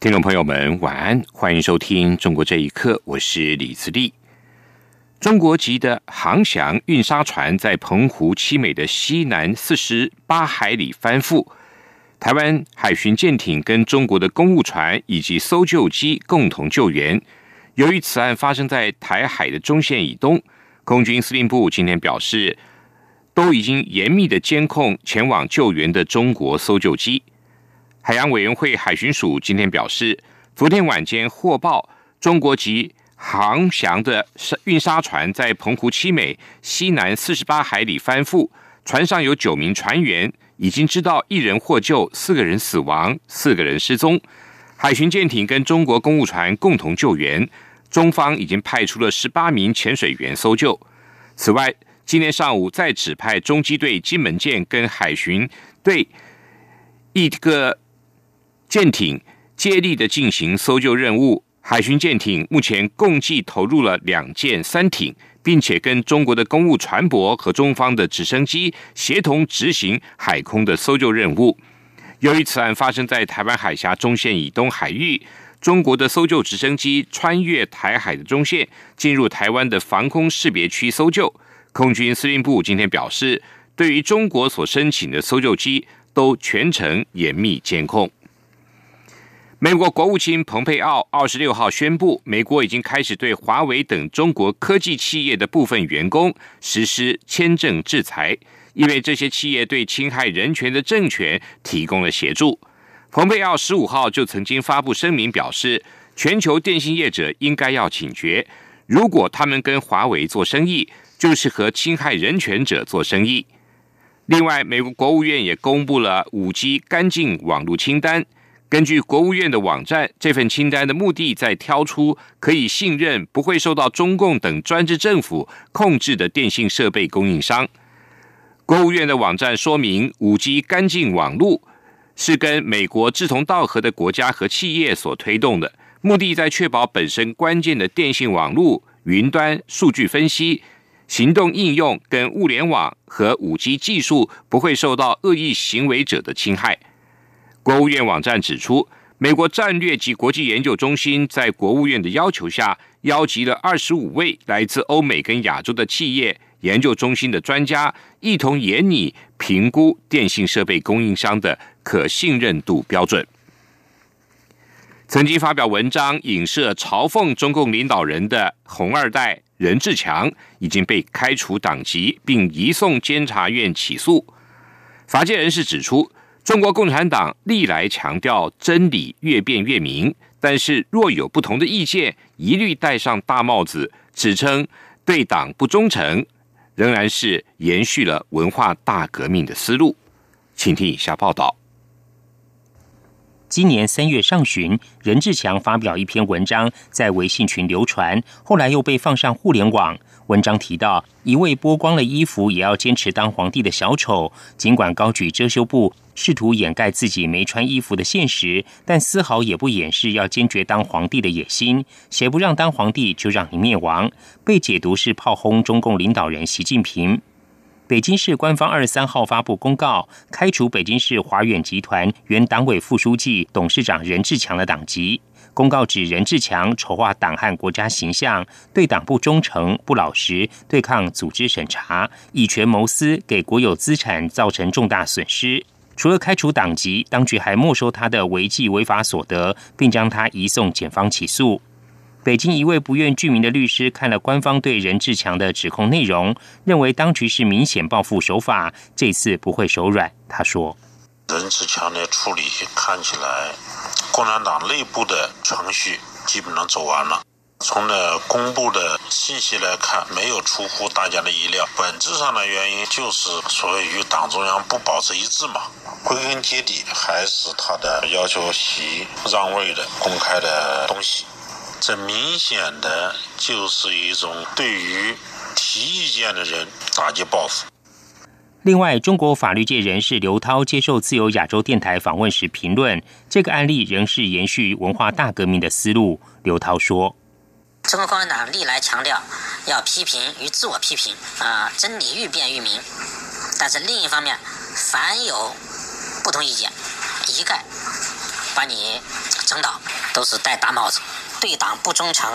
听众朋友们，晚安，欢迎收听《中国这一刻》，我是李自立。中国籍的航翔运沙船在澎湖七美的西南四十八海里翻覆，台湾海巡舰艇跟中国的公务船以及搜救机共同救援。由于此案发生在台海的中线以东，空军司令部今天表示，都已经严密的监控前往救援的中国搜救机。海洋委员会海巡署今天表示，昨天晚间获报，中国籍航翔的运沙船在澎湖七美西南四十八海里翻覆，船上有九名船员，已经知道一人获救，四个人死亡，四个人失踪。海巡舰艇跟中国公务船共同救援，中方已经派出了十八名潜水员搜救。此外，今天上午再指派中机队金门舰跟海巡队一个。舰艇接力的进行搜救任务，海巡舰艇目前共计投入了两舰三艇，并且跟中国的公务船舶和中方的直升机协同执行海空的搜救任务。由于此案发生在台湾海峡中线以东海域，中国的搜救直升机穿越台海的中线，进入台湾的防空识别区搜救。空军司令部今天表示，对于中国所申请的搜救机，都全程严密监控。美国国务卿蓬佩奥二十六号宣布，美国已经开始对华为等中国科技企业的部分员工实施签证制裁，因为这些企业对侵害人权的政权提供了协助。蓬佩奥十五号就曾经发布声明表示，全球电信业者应该要警觉，如果他们跟华为做生意，就是和侵害人权者做生意。另外，美国国务院也公布了五 G 干净网络清单。根据国务院的网站，这份清单的目的在挑出可以信任、不会受到中共等专制政府控制的电信设备供应商。国务院的网站说明，五 G 干净网络是跟美国志同道合的国家和企业所推动的，目的在确保本身关键的电信网络、云端、数据分析、行动应用跟物联网和五 G 技术不会受到恶意行为者的侵害。国务院网站指出，美国战略及国际研究中心在国务院的要求下，邀集了二十五位来自欧美跟亚洲的企业研究中心的专家，一同研拟评估电信设备供应商的可信任度标准。曾经发表文章影射嘲讽中共领导人的“红二代”任志强，已经被开除党籍，并移送监察院起诉。法界人士指出。中国共产党历来强调真理越辩越明，但是若有不同的意见，一律戴上大帽子，指称对党不忠诚，仍然是延续了文化大革命的思路。请听以下报道。今年三月上旬，任志强发表一篇文章在微信群流传，后来又被放上互联网。文章提到，一位剥光了衣服也要坚持当皇帝的小丑，尽管高举遮羞布，试图掩盖自己没穿衣服的现实，但丝毫也不掩饰要坚决当皇帝的野心。谁不让当皇帝，就让你灭亡。被解读是炮轰中共领导人习近平。北京市官方二十三号发布公告，开除北京市华远集团原党委副书记、董事长任志强的党籍。公告指任志强丑化党和国家形象，对党不忠诚、不老实，对抗组织审查，以权谋私，给国有资产造成重大损失。除了开除党籍，当局还没收他的违纪违法所得，并将他移送检方起诉。北京一位不愿具名的律师看了官方对任志强的指控内容，认为当局是明显报复手法，这次不会手软。他说：“任志强的处理看起来，共产党内部的程序基本上走完了。从呢公布的信息来看，没有出乎大家的意料。本质上的原因就是所谓与党中央不保持一致嘛。归根结底，还是他的要求习让位的公开的东西。”这明显的就是一种对于提意见的人打击报复。另外，中国法律界人士刘涛接受自由亚洲电台访问时评论，这个案例仍是延续文化大革命的思路。刘涛说：“中国共产党历来强调要批评与自我批评，啊，真理愈辩愈明。但是另一方面，凡有不同意见，一概把你整倒，都是戴大帽子，对党不忠诚，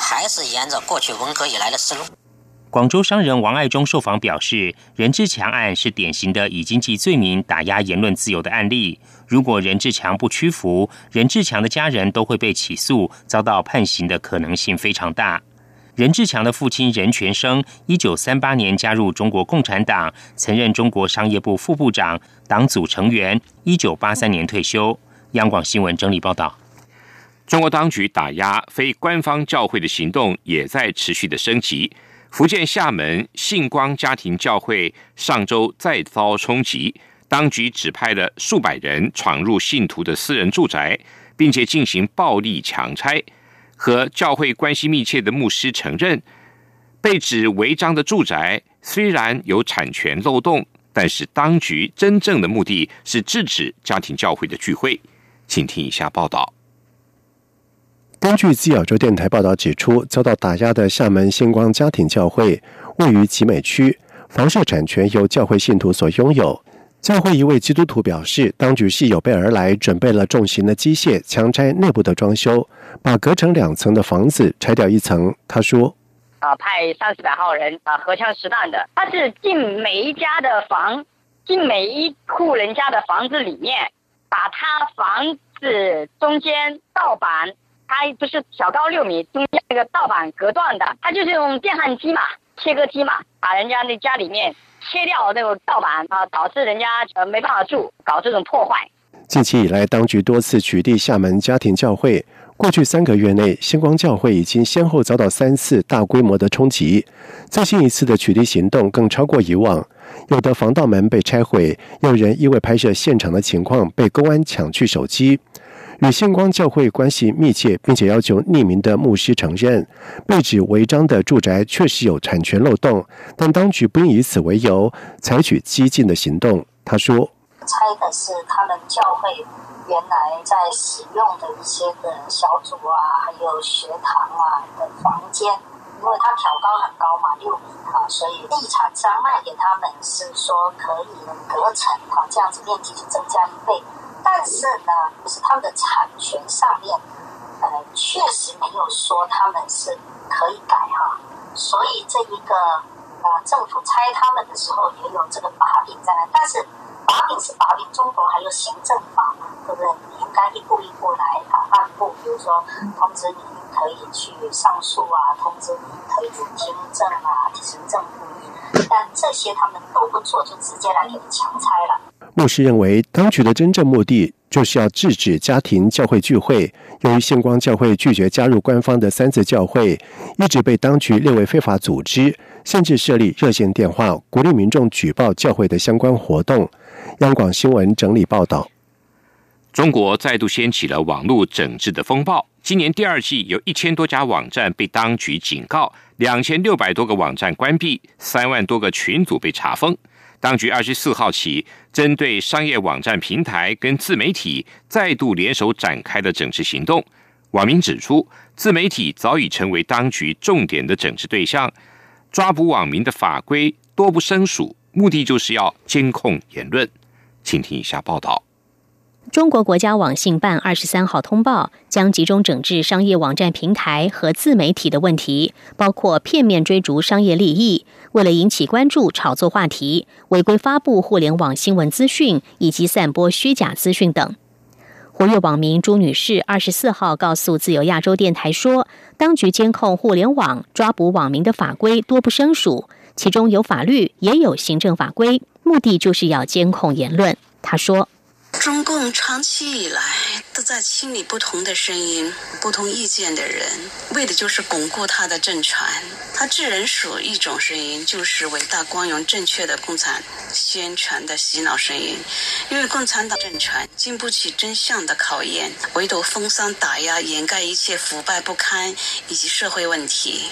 还是沿着过去文革以来的思路。”广州商人王爱忠受访表示，任志强案是典型的以经济罪名打压言论自由的案例。如果任志强不屈服，任志强的家人都会被起诉，遭到判刑的可能性非常大。任志强的父亲任全生，一九三八年加入中国共产党，曾任中国商业部副部长、党组成员，一九八三年退休。央广新闻整理报道：中国当局打压非官方教会的行动也在持续的升级。福建厦门信光家庭教会上周再遭冲击，当局指派了数百人闯入信徒的私人住宅，并且进行暴力强拆。和教会关系密切的牧师承认，被指违章的住宅虽然有产权漏洞，但是当局真正的目的是制止家庭教会的聚会。请听以下报道。根据自由州电台报道指出，遭到打压的厦门星光家庭教会位于集美区，房舍产权由教会信徒所拥有。教会一位基督徒表示，当局是有备而来，准备了重型的机械强拆内部的装修，把隔成两层的房子拆掉一层。他说：“啊，派三四百号人啊，荷枪实弹的，他是进每一家的房，进每一户人家的房子里面，把他房子中间盗板。”它不是小高六米，中间那个盗版隔断的，它就是用电焊机嘛，切割机嘛，把人家那家里面切掉那个盗版啊，导致人家呃没办法住，搞这种破坏。近期以来，当局多次取缔厦门家庭教会。过去三个月内，星光教会已经先后遭到三次大规模的冲击，最新一次的取缔行动更超过以往。有的防盗门被拆毁，有人因为拍摄现场的情况被公安抢去手机。与星光教会关系密切，并且要求匿名的牧师承认被指违章的住宅确实有产权漏洞，但当局不应以此为由采取激进的行动。他说：“拆的是他们教会原来在使用的一些的小组啊，还有学堂啊的房间，因为它挑高很高嘛，六米啊，所以地产商卖给他们是说可以隔层啊，这样子面积就增加一倍。”但是呢，就是他们的产权上面，呃，确实没有说他们是可以改哈，所以这一个呃，政府拆他们的时候也有这个把柄在那，但是把柄是把柄，中国还有行政法嘛，对不对？你应该一步一步来啊，按步，比如说通知你可以去上诉啊，通知你可以听证啊，行政复议，但这些他们都不做，就直接来给你强拆了。牧师认为，当局的真正目的就是要制止家庭教会聚会。由于星光教会拒绝加入官方的三次教会，一直被当局列为非法组织，甚至设立热线电话，鼓励民众举报教会的相关活动。央广新闻整理报道：中国再度掀起了网络整治的风暴。今年第二季有一千多家网站被当局警告，两千六百多个网站关闭，三万多个群组被查封。当局二十四号起，针对商业网站平台跟自媒体再度联手展开的整治行动。网民指出，自媒体早已成为当局重点的整治对象，抓捕网民的法规多不胜数，目的就是要监控言论。请听以下报道。中国国家网信办二十三号通报，将集中整治商业网站平台和自媒体的问题，包括片面追逐商业利益。为了引起关注、炒作话题、违规发布互联网新闻资讯以及散播虚假资讯等，活跃网民朱女士二十四号告诉自由亚洲电台说：“当局监控互联网、抓捕网民的法规多不胜数，其中有法律，也有行政法规，目的就是要监控言论。”她说：“中共长期以来都在清理不同的声音、不同意见的人，为的就是巩固他的政权。他智人数一种声音，就是伟大、光荣、正确的共产宣传的洗脑声音。因为共产党政权经不起真相的考验，唯独封杀、打压、掩盖一切腐败不堪以及社会问题。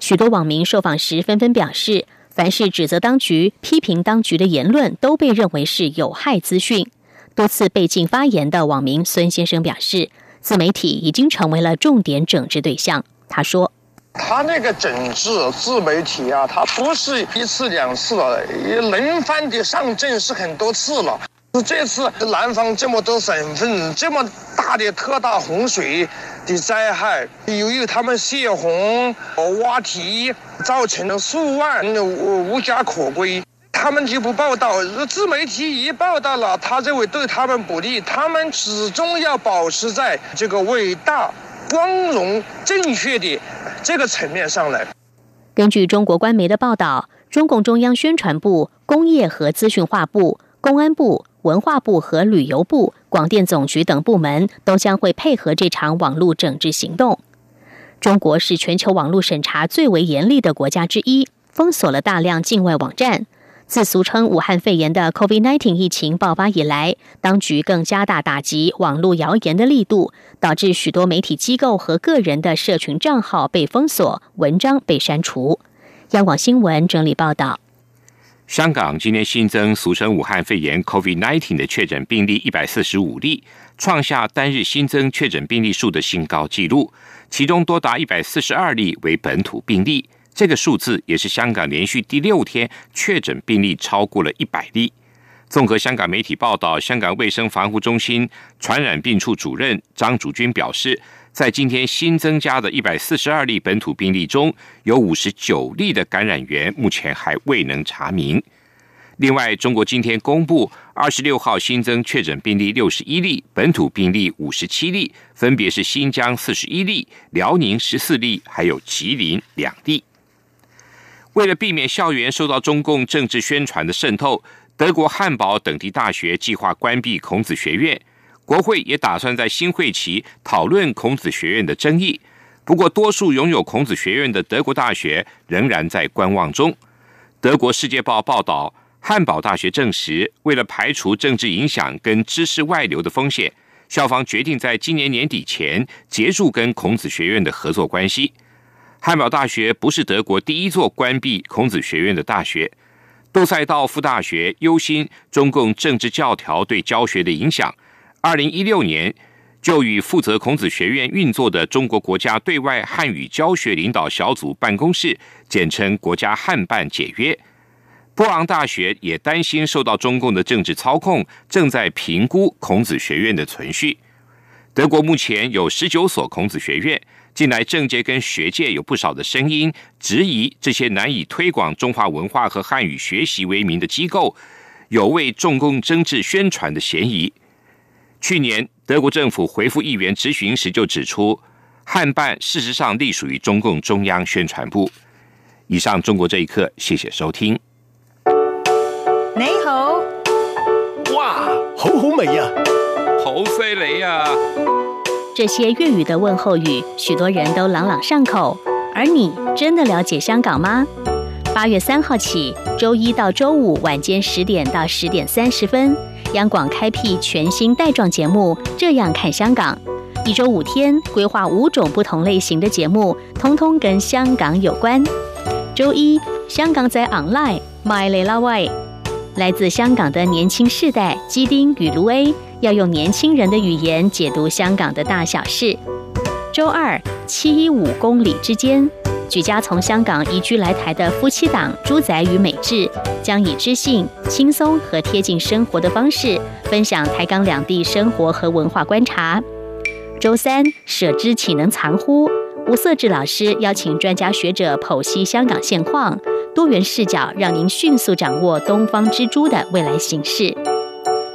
许多网民受访时纷纷表示，凡是指责当局、批评当局的言论，都被认为是有害资讯。多次被禁发言的网民孙先生表示，自媒体已经成为了重点整治对象。他说：“他那个整治自媒体啊，他不是一次两次了，轮番的上阵是很多次了。这次南方这么多省份，这么大的特大洪水的灾害，由于他们泄洪和、挖堤，造成了数万无无家可归。”他们就不报道，自媒体一报道了，他认为对他们不利。他们始终要保持在这个伟大、光荣、正确的这个层面上来。根据中国官媒的报道，中共中央宣传部、工业和资讯化部、公安部、文化部和旅游部、广电总局等部门都将会配合这场网络整治行动。中国是全球网络审查最为严厉的国家之一，封锁了大量境外网站。自俗称武汉肺炎的 COVID-19 疫情爆发以来，当局更加大打击网络谣言的力度，导致许多媒体机构和个人的社群账号被封锁，文章被删除。央广新闻整理报道：香港今天新增俗称武汉肺炎 COVID-19 的确诊病例一百四十五例，创下单日新增确诊病例数的新高纪录，其中多达一百四十二例为本土病例。这个数字也是香港连续第六天确诊病例超过了一百例。综合香港媒体报道，香港卫生防护中心传染病处主任张竹君表示，在今天新增加的一百四十二例本土病例中，有五十九例的感染源目前还未能查明。另外，中国今天公布二十六号新增确诊病例六十一例，本土病例五十七例，分别是新疆四十一例、辽宁十四例，还有吉林两例。为了避免校园受到中共政治宣传的渗透，德国汉堡等地大学计划关闭孔子学院。国会也打算在新会期讨论孔子学院的争议。不过，多数拥有孔子学院的德国大学仍然在观望中。德国《世界报》报道，汉堡大学证实，为了排除政治影响跟知识外流的风险，校方决定在今年年底前结束跟孔子学院的合作关系。汉堡大学不是德国第一座关闭孔子学院的大学。杜塞道夫大学忧心中共政治教条对教学的影响，二零一六年就与负责孔子学院运作的中国国家对外汉语教学领导小组办公室（简称国家汉办）解约。波昂大学也担心受到中共的政治操控，正在评估孔子学院的存续。德国目前有十九所孔子学院。近来，政界跟学界有不少的声音质疑这些难以推广中华文化和汉语学习为名的机构，有为中共政治宣传的嫌疑。去年，德国政府回复议员质询时就指出，汉办事实上隶属于中共中央宣传部。以上，中国这一刻，谢谢收听。你好，哇，好好味呀，好犀利呀！这些粤语的问候语，许多人都朗朗上口。而你真的了解香港吗？八月三号起，周一到周五晚间十点到十点三十分，央广开辟全新带状节目《这样看香港》，一周五天，规划五种不同类型的节目，通通跟香港有关。周一，香港在 online My Lela Way，来自香港的年轻世代基丁与卢 A。要用年轻人的语言解读香港的大小事。周二七一五公里之间，举家从香港移居来台的夫妻档朱仔与美智，将以知性、轻松和贴近生活的方式，分享台港两地生活和文化观察。周三舍之岂能藏乎？吴色志老师邀请专家学者剖析香港现况，多元视角让您迅速掌握东方之珠的未来形势。